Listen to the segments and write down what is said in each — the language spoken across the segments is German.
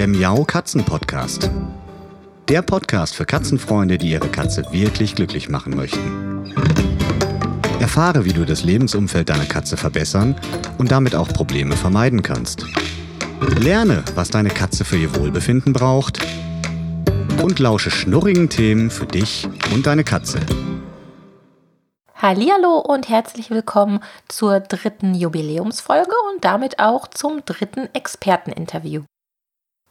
der Miau Katzen Podcast. Der Podcast für Katzenfreunde, die ihre Katze wirklich glücklich machen möchten. Erfahre, wie du das Lebensumfeld deiner Katze verbessern und damit auch Probleme vermeiden kannst. Lerne, was deine Katze für ihr Wohlbefinden braucht und lausche schnurrigen Themen für dich und deine Katze. Hallo und herzlich willkommen zur dritten Jubiläumsfolge und damit auch zum dritten Experteninterview.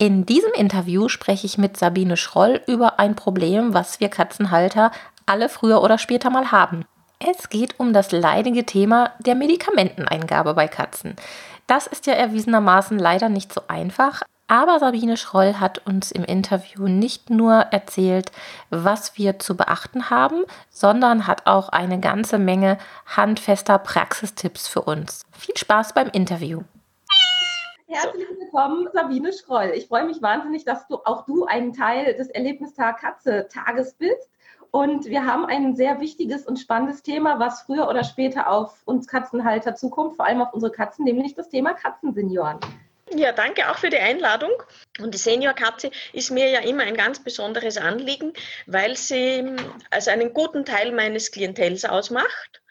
In diesem Interview spreche ich mit Sabine Schroll über ein Problem, was wir Katzenhalter alle früher oder später mal haben. Es geht um das leidige Thema der Medikamenteneingabe bei Katzen. Das ist ja erwiesenermaßen leider nicht so einfach, aber Sabine Schroll hat uns im Interview nicht nur erzählt, was wir zu beachten haben, sondern hat auch eine ganze Menge handfester Praxistipps für uns. Viel Spaß beim Interview. Herzlich willkommen, Sabine Schroll. Ich freue mich wahnsinnig, dass du auch du ein Teil des Erlebnistag Katze Tages bist. Und wir haben ein sehr wichtiges und spannendes Thema, was früher oder später auf uns Katzenhalter zukommt, vor allem auf unsere Katzen, nämlich das Thema Katzensenioren. Ja, danke auch für die Einladung. Und die Seniorkatze ist mir ja immer ein ganz besonderes Anliegen, weil sie also einen guten Teil meines Klientels ausmacht.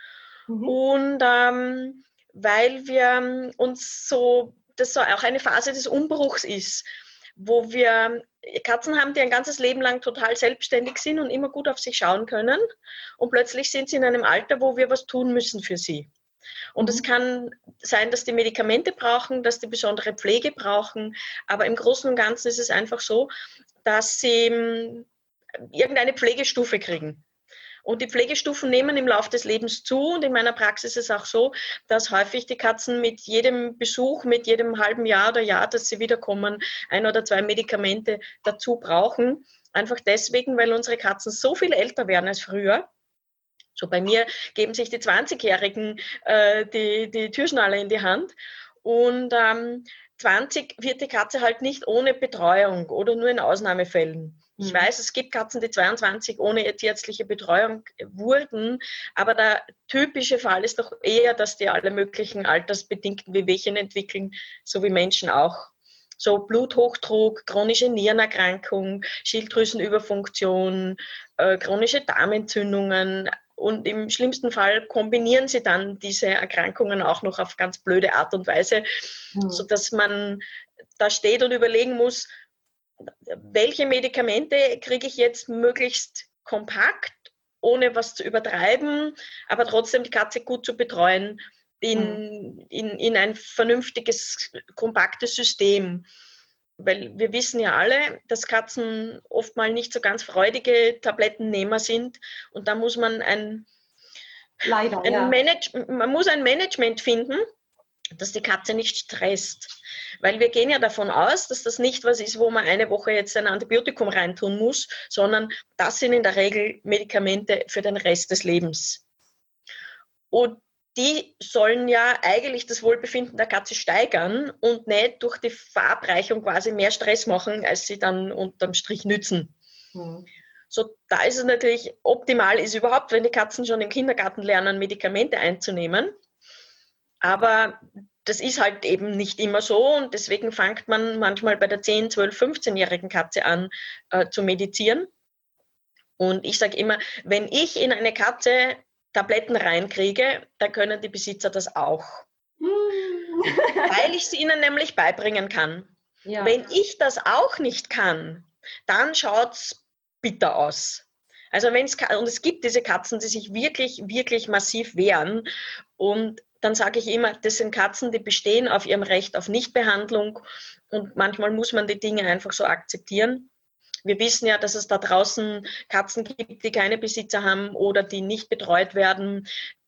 Mhm. Und ähm, weil wir uns so, das so auch eine Phase des Umbruchs ist, wo wir Katzen haben, die ein ganzes Leben lang total selbstständig sind und immer gut auf sich schauen können. Und plötzlich sind sie in einem Alter, wo wir was tun müssen für sie. Und es mhm. kann sein, dass die Medikamente brauchen, dass die besondere Pflege brauchen. Aber im Großen und Ganzen ist es einfach so, dass sie ähm, irgendeine Pflegestufe kriegen. Und die Pflegestufen nehmen im Laufe des Lebens zu. Und in meiner Praxis ist es auch so, dass häufig die Katzen mit jedem Besuch, mit jedem halben Jahr oder Jahr, dass sie wiederkommen, ein oder zwei Medikamente dazu brauchen. Einfach deswegen, weil unsere Katzen so viel älter werden als früher so bei mir geben sich die 20-Jährigen äh, die, die Türschnalle in die Hand. Und ähm, 20 wird die Katze halt nicht ohne Betreuung oder nur in Ausnahmefällen. Ich mhm. weiß, es gibt Katzen, die 22 ohne tierärztliche Betreuung wurden, aber der typische Fall ist doch eher, dass die alle möglichen altersbedingten Wehwehchen entwickeln, so wie Menschen auch. So Bluthochdruck, chronische Nierenerkrankung, Schilddrüsenüberfunktion, äh, chronische Darmentzündungen, und im schlimmsten Fall kombinieren sie dann diese Erkrankungen auch noch auf ganz blöde Art und Weise, mhm. sodass man da steht und überlegen muss, welche Medikamente kriege ich jetzt möglichst kompakt, ohne was zu übertreiben, aber trotzdem die Katze gut zu betreuen in, mhm. in, in ein vernünftiges, kompaktes System weil wir wissen ja alle, dass Katzen oft mal nicht so ganz freudige Tablettennehmer sind und da muss man ein, Leider, ein ja. Manage, man muss ein Management finden, dass die Katze nicht stresst. Weil wir gehen ja davon aus, dass das nicht was ist, wo man eine Woche jetzt ein Antibiotikum reintun muss, sondern das sind in der Regel Medikamente für den Rest des Lebens. Und die sollen ja eigentlich das Wohlbefinden der Katze steigern und nicht durch die Verabreichung quasi mehr Stress machen, als sie dann unterm Strich nützen. Mhm. So, da ist es natürlich optimal, ist überhaupt, wenn die Katzen schon im Kindergarten lernen, Medikamente einzunehmen. Aber das ist halt eben nicht immer so und deswegen fängt man manchmal bei der 10, 12, 15-jährigen Katze an äh, zu medizieren. Und ich sage immer, wenn ich in eine Katze Tabletten reinkriege, dann können die Besitzer das auch. Weil ich es ihnen nämlich beibringen kann. Ja. Wenn ich das auch nicht kann, dann schaut es bitter aus. Also wenn es und es gibt diese Katzen, die sich wirklich, wirklich massiv wehren. Und dann sage ich immer, das sind Katzen, die bestehen auf ihrem Recht auf Nichtbehandlung. Und manchmal muss man die Dinge einfach so akzeptieren. Wir wissen ja, dass es da draußen Katzen gibt, die keine Besitzer haben oder die nicht betreut werden.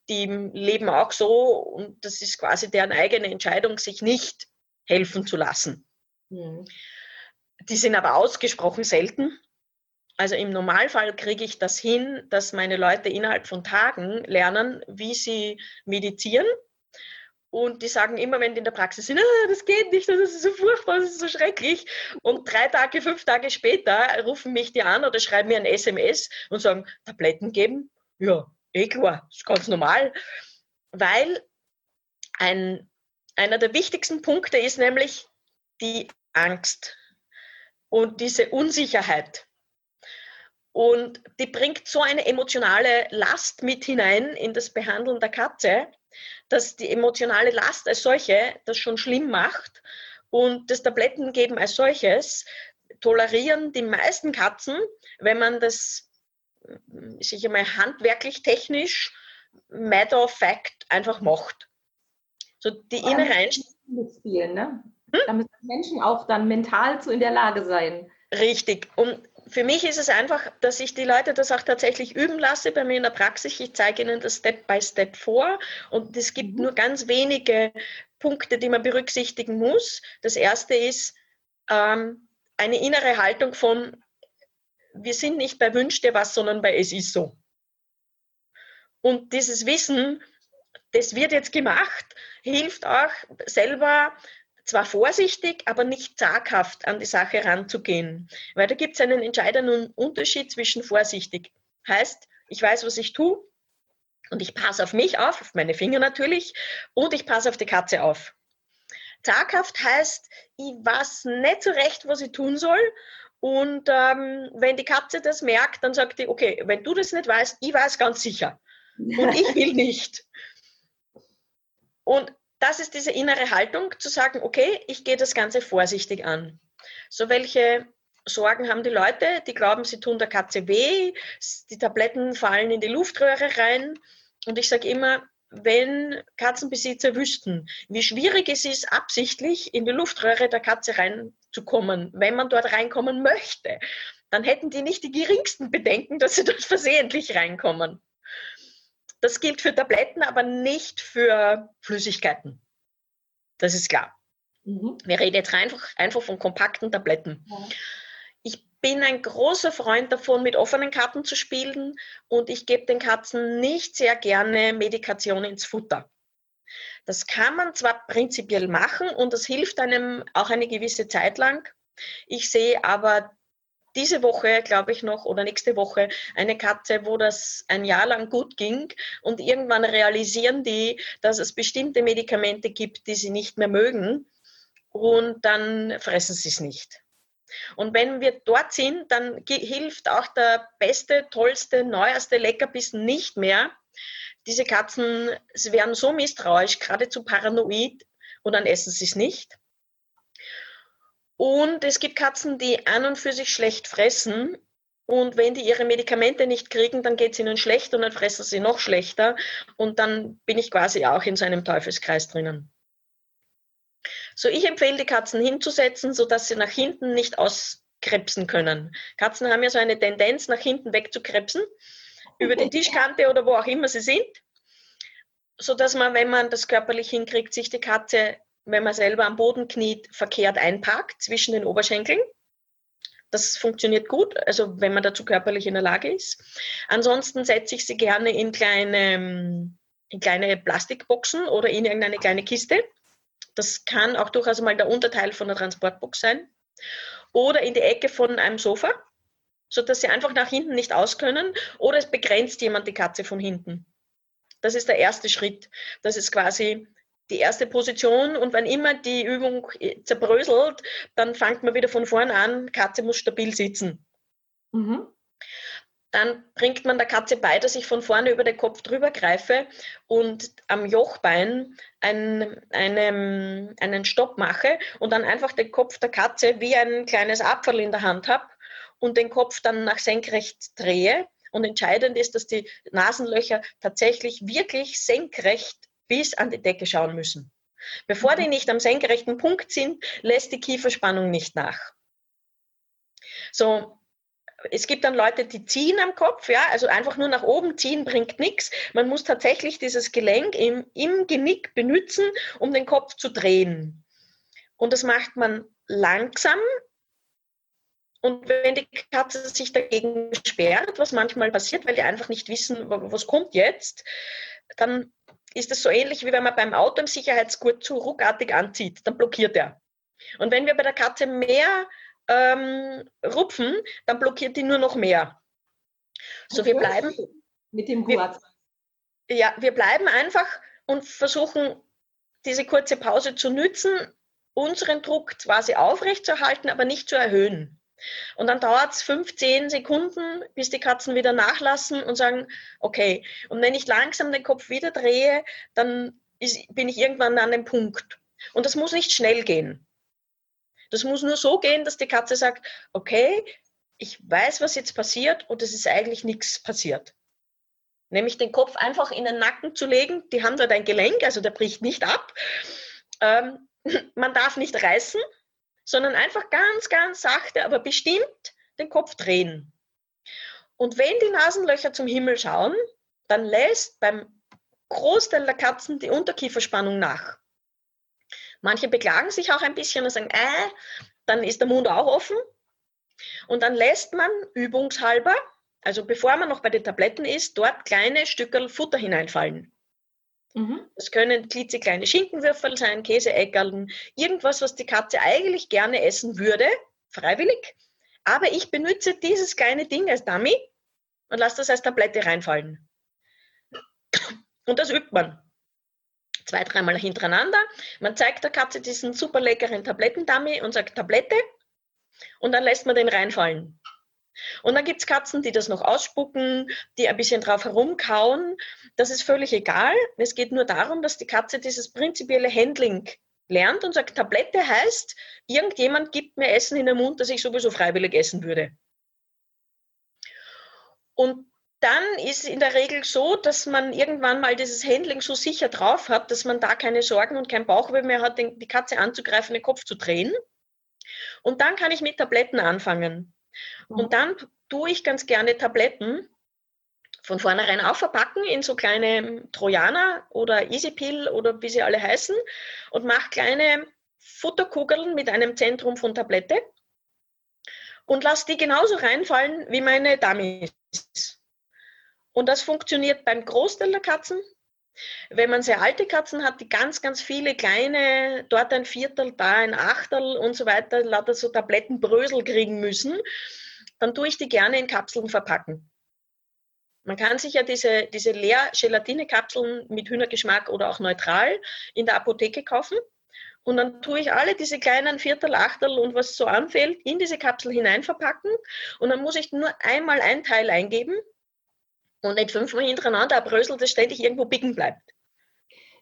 Die leben auch so und das ist quasi deren eigene Entscheidung, sich nicht helfen zu lassen. Mhm. Die sind aber ausgesprochen selten. Also im Normalfall kriege ich das hin, dass meine Leute innerhalb von Tagen lernen, wie sie medizieren und die sagen immer, wenn die in der Praxis sind, ah, das geht nicht, das ist so furchtbar, das ist so schrecklich. Und drei Tage, fünf Tage später rufen mich die an oder schreiben mir ein SMS und sagen, Tabletten geben? Ja, eh klar, ist ganz normal. Weil ein, einer der wichtigsten Punkte ist nämlich die Angst. und diese Unsicherheit. Und die bringt so eine emotionale Last mit hinein in das Behandeln der Katze, dass die emotionale Last als solche das schon schlimm macht. Und das Tablettengeben als solches tolerieren die meisten Katzen, wenn man das sich einmal handwerklich, technisch, matter of fact einfach macht. So die innere Einstellung. Ne? Hm? Da müssen Menschen auch dann mental zu in der Lage sein. Richtig. Und für mich ist es einfach, dass ich die Leute das auch tatsächlich üben lasse bei mir in der Praxis. Ich zeige ihnen das Step by Step vor und es gibt mhm. nur ganz wenige Punkte, die man berücksichtigen muss. Das erste ist ähm, eine innere Haltung von, wir sind nicht bei Wünsch dir was, sondern bei es ist so. Und dieses Wissen, das wird jetzt gemacht, hilft auch selber zwar vorsichtig, aber nicht zaghaft an die Sache ranzugehen. Weil da gibt es einen entscheidenden Unterschied zwischen vorsichtig. Heißt, ich weiß, was ich tue und ich passe auf mich auf, auf meine Finger natürlich, und ich passe auf die Katze auf. Zaghaft heißt, ich weiß nicht so recht, was ich tun soll. Und ähm, wenn die Katze das merkt, dann sagt die, okay, wenn du das nicht weißt, ich weiß ganz sicher. Und ich will nicht. Und das ist diese innere Haltung, zu sagen, okay, ich gehe das Ganze vorsichtig an. So welche Sorgen haben die Leute, die glauben, sie tun der Katze weh, die Tabletten fallen in die Luftröhre rein. Und ich sage immer, wenn Katzenbesitzer wüssten, wie schwierig es ist, absichtlich in die Luftröhre der Katze reinzukommen, wenn man dort reinkommen möchte, dann hätten die nicht die geringsten Bedenken, dass sie dort versehentlich reinkommen. Das gilt für Tabletten, aber nicht für Flüssigkeiten. Das ist klar. Mhm. Wir reden jetzt einfach, einfach von kompakten Tabletten. Ja. Ich bin ein großer Freund davon, mit offenen Karten zu spielen und ich gebe den Katzen nicht sehr gerne Medikation ins Futter. Das kann man zwar prinzipiell machen und das hilft einem auch eine gewisse Zeit lang. Ich sehe aber diese Woche, glaube ich noch, oder nächste Woche eine Katze, wo das ein Jahr lang gut ging und irgendwann realisieren die, dass es bestimmte Medikamente gibt, die sie nicht mehr mögen und dann fressen sie es nicht. Und wenn wir dort sind, dann hilft auch der beste, tollste, neueste Leckerbissen nicht mehr. Diese Katzen, sie werden so misstrauisch, geradezu paranoid und dann essen sie es nicht. Und es gibt Katzen, die an und für sich schlecht fressen. Und wenn die ihre Medikamente nicht kriegen, dann geht es ihnen schlecht und dann fressen sie noch schlechter. Und dann bin ich quasi auch in so einem Teufelskreis drinnen. So, ich empfehle die Katzen hinzusetzen, sodass sie nach hinten nicht auskrebsen können. Katzen haben ja so eine Tendenz, nach hinten wegzukrebsen, über die Tischkante oder wo auch immer sie sind, sodass man, wenn man das körperlich hinkriegt, sich die Katze wenn man selber am Boden kniet, verkehrt einpackt zwischen den Oberschenkeln. Das funktioniert gut, also wenn man dazu körperlich in der Lage ist. Ansonsten setze ich sie gerne in kleine, in kleine Plastikboxen oder in irgendeine kleine Kiste. Das kann auch durchaus mal der Unterteil von der Transportbox sein. Oder in die Ecke von einem Sofa, sodass sie einfach nach hinten nicht aus können. Oder es begrenzt jemand die Katze von hinten. Das ist der erste Schritt. Das ist quasi die erste Position und wenn immer die Übung zerbröselt, dann fängt man wieder von vorn an, Katze muss stabil sitzen. Mhm. Dann bringt man der Katze bei, dass ich von vorne über den Kopf drüber greife und am Jochbein einen, einen, einen Stopp mache und dann einfach den Kopf der Katze wie ein kleines Apfel in der Hand habe und den Kopf dann nach senkrecht drehe. Und entscheidend ist, dass die Nasenlöcher tatsächlich wirklich senkrecht bis an die Decke schauen müssen. Bevor die nicht am senkrechten Punkt sind, lässt die Kieferspannung nicht nach. So, es gibt dann Leute, die ziehen am Kopf, ja, also einfach nur nach oben ziehen bringt nichts. Man muss tatsächlich dieses Gelenk im, im Genick benutzen, um den Kopf zu drehen. Und das macht man langsam. Und wenn die Katze sich dagegen sperrt, was manchmal passiert, weil die einfach nicht wissen, was kommt jetzt, dann ist es so ähnlich, wie wenn man beim Auto im Sicherheitsgurt zu ruckartig anzieht, dann blockiert er. Und wenn wir bei der Katze mehr ähm, rupfen, dann blockiert die nur noch mehr. So, wir bleiben. Mit dem Gurt. Ja, wir bleiben einfach und versuchen, diese kurze Pause zu nützen, unseren Druck quasi aufrechtzuerhalten, aber nicht zu erhöhen. Und dann dauert es 15 Sekunden, bis die Katzen wieder nachlassen und sagen, okay. Und wenn ich langsam den Kopf wieder drehe, dann ist, bin ich irgendwann an dem Punkt. Und das muss nicht schnell gehen. Das muss nur so gehen, dass die Katze sagt, okay, ich weiß, was jetzt passiert und es ist eigentlich nichts passiert. Nämlich den Kopf einfach in den Nacken zu legen. Die haben dort ein Gelenk, also der bricht nicht ab. Ähm, man darf nicht reißen, sondern einfach ganz, ganz sachte, aber bestimmt den Kopf drehen. Und wenn die Nasenlöcher zum Himmel schauen, dann lässt beim Großteil der Katzen die Unterkieferspannung nach. Manche beklagen sich auch ein bisschen und sagen, äh, dann ist der Mund auch offen. Und dann lässt man übungshalber, also bevor man noch bei den Tabletten ist, dort kleine Stückel Futter hineinfallen. Mhm. Das können klitzekleine Schinkenwürfel sein, Käseeckerln, irgendwas, was die Katze eigentlich gerne essen würde, freiwillig. Aber ich benutze dieses kleine Ding als Dummy und lasse das als Tablette reinfallen. Und das übt man. Zwei, dreimal hintereinander. Man zeigt der Katze diesen super leckeren Tablettendummy und sagt Tablette. Und dann lässt man den reinfallen. Und dann gibt es Katzen, die das noch ausspucken, die ein bisschen drauf herumkauen. Das ist völlig egal. Es geht nur darum, dass die Katze dieses prinzipielle Handling lernt und sagt, Tablette heißt, irgendjemand gibt mir Essen in den Mund, das ich sowieso freiwillig essen würde. Und dann ist in der Regel so, dass man irgendwann mal dieses Handling so sicher drauf hat, dass man da keine Sorgen und kein Bauchweh mehr hat, die Katze anzugreifen, den Kopf zu drehen. Und dann kann ich mit Tabletten anfangen. Und dann tue ich ganz gerne Tabletten von vornherein aufverpacken in so kleine Trojaner oder Easypill oder wie sie alle heißen und mache kleine Futterkugeln mit einem Zentrum von Tablette und lasse die genauso reinfallen wie meine Dummies. Und das funktioniert beim Großteil der Katzen. Wenn man sehr alte Katzen hat, die ganz, ganz viele kleine, dort ein Viertel, da ein Achtel und so weiter, lauter so Tablettenbrösel kriegen müssen, dann tue ich die gerne in Kapseln verpacken. Man kann sich ja diese, diese Leer-Gelatine-Kapseln mit Hühnergeschmack oder auch neutral in der Apotheke kaufen. Und dann tue ich alle diese kleinen Viertel, Achtel und was so anfällt, in diese Kapsel hinein verpacken. Und dann muss ich nur einmal ein Teil eingeben und nicht fünfmal hintereinander ein Brösel, das ständig irgendwo bicken bleibt.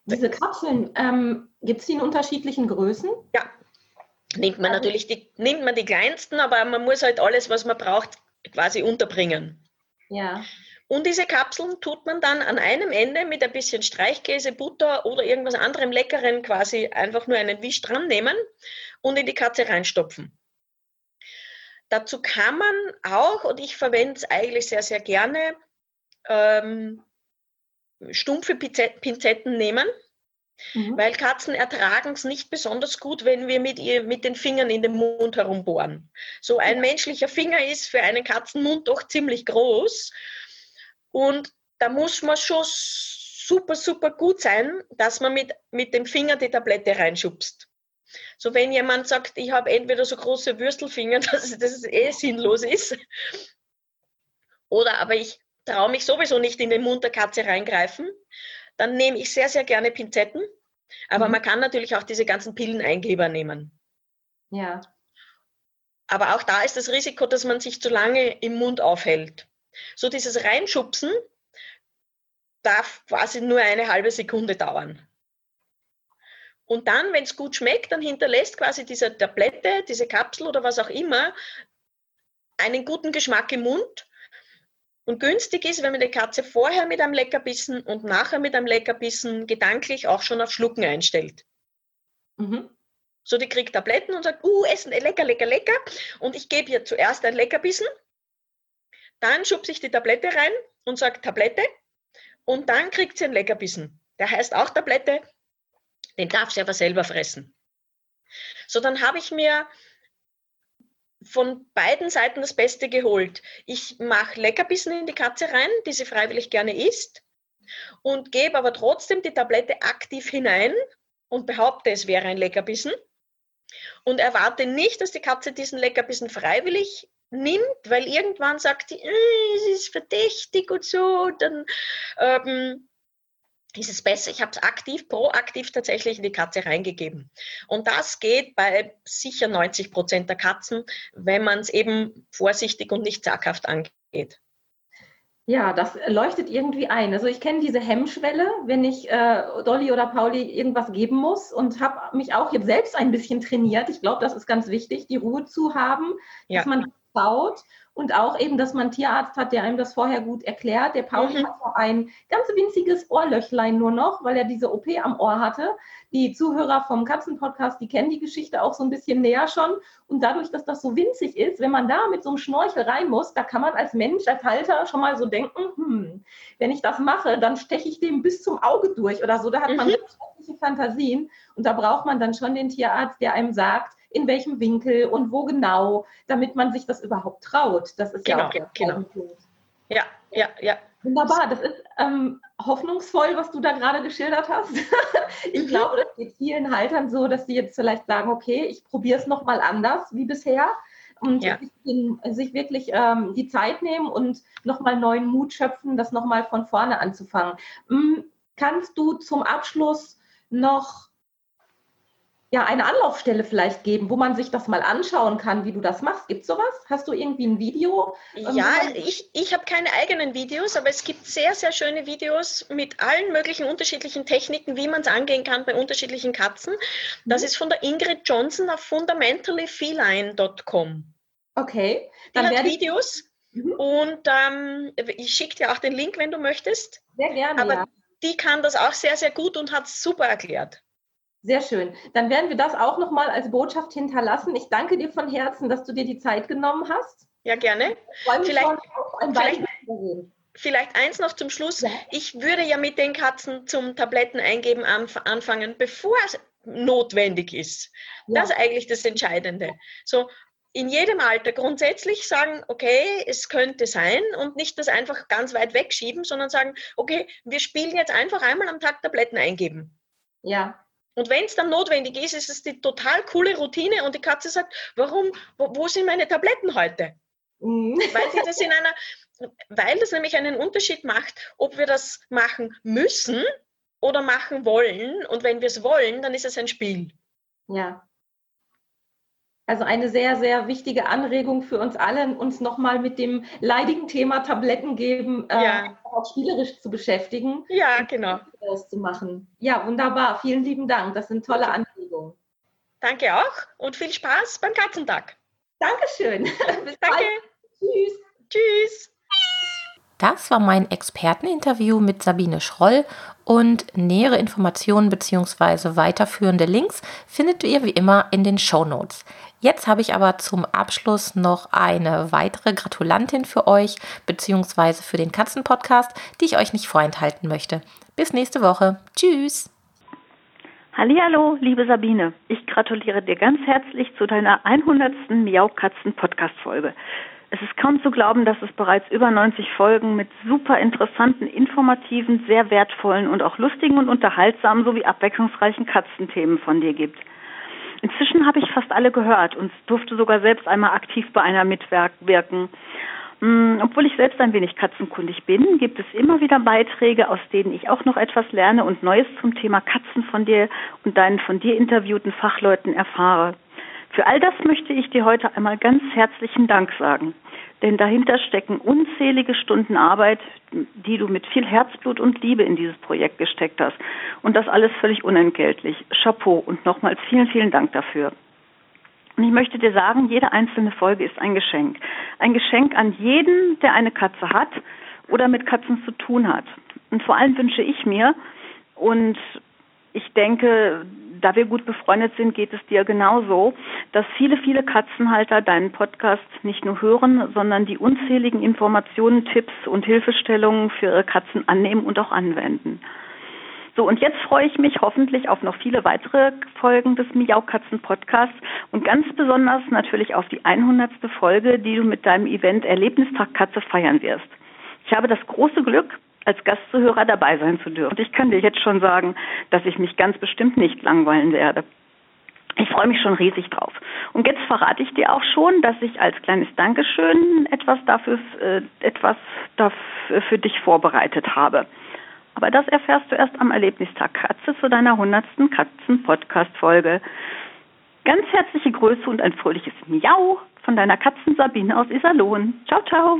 Diese Kapseln, ähm, gibt es die in unterschiedlichen Größen? Ja, nimmt man natürlich die, nimmt man die kleinsten, aber man muss halt alles, was man braucht, quasi unterbringen. Ja. Und diese Kapseln tut man dann an einem Ende mit ein bisschen Streichkäse, Butter oder irgendwas anderem Leckeren quasi einfach nur einen Wisch dran nehmen und in die Katze reinstopfen. Dazu kann man auch, und ich verwende es eigentlich sehr, sehr gerne, ähm, stumpfe Pinzetten nehmen, mhm. weil Katzen ertragen es nicht besonders gut, wenn wir mit, ihr, mit den Fingern in den Mund herumbohren. So ein ja. menschlicher Finger ist für einen Katzenmund doch ziemlich groß und da muss man schon super, super gut sein, dass man mit, mit dem Finger die Tablette reinschubst. So wenn jemand sagt, ich habe entweder so große Würstelfinger, dass das eh sinnlos ist, oder aber ich traue mich sowieso nicht in den Mund der Katze reingreifen, dann nehme ich sehr, sehr gerne Pinzetten. Aber mhm. man kann natürlich auch diese ganzen Pilleneingeber nehmen. Ja. Aber auch da ist das Risiko, dass man sich zu lange im Mund aufhält. So dieses Reinschubsen darf quasi nur eine halbe Sekunde dauern. Und dann, wenn es gut schmeckt, dann hinterlässt quasi diese Tablette, diese Kapsel oder was auch immer einen guten Geschmack im Mund und günstig ist, wenn man die Katze vorher mit einem Leckerbissen und nachher mit einem Leckerbissen gedanklich auch schon auf Schlucken einstellt. Mhm. So, die kriegt Tabletten und sagt, uh, essen, lecker, lecker, lecker. Und ich gebe ihr zuerst ein Leckerbissen, dann schubse ich die Tablette rein und sage Tablette und dann kriegt sie ein Leckerbissen. Der heißt auch Tablette, den darf sie aber selber fressen. So, dann habe ich mir von beiden Seiten das Beste geholt. Ich mache Leckerbissen in die Katze rein, die sie freiwillig gerne isst, und gebe aber trotzdem die Tablette aktiv hinein und behaupte, es wäre ein Leckerbissen. Und erwarte nicht, dass die Katze diesen Leckerbissen freiwillig nimmt, weil irgendwann sagt sie, äh, es ist verdächtig und so. Dann ähm, ist es besser. Ich habe es aktiv, proaktiv tatsächlich in die Katze reingegeben. Und das geht bei sicher 90 Prozent der Katzen, wenn man es eben vorsichtig und nicht zaghaft angeht. Ja, das leuchtet irgendwie ein. Also ich kenne diese Hemmschwelle, wenn ich äh, Dolly oder Pauli irgendwas geben muss und habe mich auch jetzt selbst ein bisschen trainiert. Ich glaube, das ist ganz wichtig, die Ruhe zu haben, ja. dass man traut und auch eben, dass man einen Tierarzt hat, der einem das vorher gut erklärt. Der Pauli mhm. hat so ein ganz winziges Ohrlöchlein nur noch, weil er diese OP am Ohr hatte. Die Zuhörer vom Katzenpodcast, die kennen die Geschichte auch so ein bisschen näher schon. Und dadurch, dass das so winzig ist, wenn man da mit so einem Schnorchel rein muss, da kann man als Mensch, als Halter schon mal so denken, hm, wenn ich das mache, dann steche ich dem bis zum Auge durch oder so. Da hat man mhm. schreckliche Fantasien. Und da braucht man dann schon den Tierarzt, der einem sagt, in welchem Winkel und wo genau, damit man sich das überhaupt traut. Das ist genau, ja auch genau. Punkt. Ja, ja, ja. Wunderbar, das ist ähm, hoffnungsvoll, was du da gerade geschildert hast. ich mhm. glaube, das geht vielen Haltern so, dass sie jetzt vielleicht sagen, okay, ich probiere es nochmal anders wie bisher und ja. sich, wirklich ähm, die Zeit nehmen und nochmal neuen Mut schöpfen, das nochmal von vorne anzufangen. Hm, kannst du zum Abschluss noch ja, eine Anlaufstelle vielleicht geben, wo man sich das mal anschauen kann, wie du das machst. Gibt es sowas? Hast du irgendwie ein Video? Ähm, ja, ich, ich habe keine eigenen Videos, aber es gibt sehr, sehr schöne Videos mit allen möglichen unterschiedlichen Techniken, wie man es angehen kann bei unterschiedlichen Katzen. Das mhm. ist von der Ingrid Johnson auf fundamentallyfeline.com. Okay. Dann Die hat Videos mhm. und ähm, ich schicke dir auch den Link, wenn du möchtest. Sehr gerne. Aber ja. die kann das auch sehr, sehr gut und hat es super erklärt. Sehr schön. Dann werden wir das auch nochmal als Botschaft hinterlassen. Ich danke dir von Herzen, dass du dir die Zeit genommen hast. Ja, gerne. Vielleicht, vielleicht, vielleicht, eins noch zum Schluss. Ja. Ich würde ja mit den Katzen zum Tabletten eingeben anfangen, bevor es notwendig ist. Ja. Das ist eigentlich das Entscheidende. So, in jedem Alter grundsätzlich sagen, okay, es könnte sein und nicht das einfach ganz weit wegschieben, sondern sagen, okay, wir spielen jetzt einfach einmal am Tag Tabletten eingeben. Ja, und wenn es dann notwendig ist, ist es die total coole Routine und die Katze sagt, warum, wo, wo sind meine Tabletten heute? Mhm. Weil sie das in einer, weil das nämlich einen Unterschied macht, ob wir das machen müssen oder machen wollen. Und wenn wir es wollen, dann ist es ein Spiel. Ja. Also eine sehr, sehr wichtige Anregung für uns alle, uns nochmal mit dem leidigen Thema Tabletten geben, äh, ja. äh, auch spielerisch zu beschäftigen. Ja, genau. Das zu machen. Ja, wunderbar. Vielen lieben Dank. Das sind tolle Anregungen. Danke auch und viel Spaß beim Katzentag. Dankeschön. Bis Danke. Bald. Tschüss. Tschüss. Das war mein Experteninterview mit Sabine Schroll und nähere Informationen bzw. weiterführende Links findet ihr wie immer in den Show Notes. Jetzt habe ich aber zum Abschluss noch eine weitere Gratulantin für euch bzw. für den Katzenpodcast, die ich euch nicht vorenthalten möchte. Bis nächste Woche. Tschüss. Hallo, liebe Sabine. Ich gratuliere dir ganz herzlich zu deiner 100. Miau Katzen Podcast Folge. Es ist kaum zu glauben, dass es bereits über 90 Folgen mit super interessanten, informativen, sehr wertvollen und auch lustigen und unterhaltsamen sowie abwechslungsreichen Katzenthemen von dir gibt. Inzwischen habe ich fast alle gehört und durfte sogar selbst einmal aktiv bei einer mitwirken. Hm, obwohl ich selbst ein wenig katzenkundig bin, gibt es immer wieder Beiträge, aus denen ich auch noch etwas lerne und Neues zum Thema Katzen von dir und deinen von dir interviewten Fachleuten erfahre. Für all das möchte ich dir heute einmal ganz herzlichen Dank sagen. Denn dahinter stecken unzählige Stunden Arbeit, die du mit viel Herzblut und Liebe in dieses Projekt gesteckt hast. Und das alles völlig unentgeltlich. Chapeau und nochmals vielen, vielen Dank dafür. Und ich möchte dir sagen, jede einzelne Folge ist ein Geschenk. Ein Geschenk an jeden, der eine Katze hat oder mit Katzen zu tun hat. Und vor allem wünsche ich mir, und ich denke, da wir gut befreundet sind, geht es dir genauso, dass viele, viele Katzenhalter deinen Podcast nicht nur hören, sondern die unzähligen Informationen, Tipps und Hilfestellungen für ihre Katzen annehmen und auch anwenden. So, und jetzt freue ich mich hoffentlich auf noch viele weitere Folgen des Miau-Katzen Podcasts und ganz besonders natürlich auf die 100. Folge, die du mit deinem Event Erlebnistag Katze feiern wirst. Ich habe das große Glück, als Gastzuhörer dabei sein zu dürfen. Und ich kann dir jetzt schon sagen, dass ich mich ganz bestimmt nicht langweilen werde. Ich freue mich schon riesig drauf. Und jetzt verrate ich dir auch schon, dass ich als kleines Dankeschön etwas dafür, äh, etwas dafür für dich vorbereitet habe. Aber das erfährst du erst am Erlebnistag Katze zu deiner 100. Katzen-Podcast-Folge. Ganz herzliche Grüße und ein fröhliches Miau von deiner Katzen Sabine aus Iserlohn. Ciao, ciao.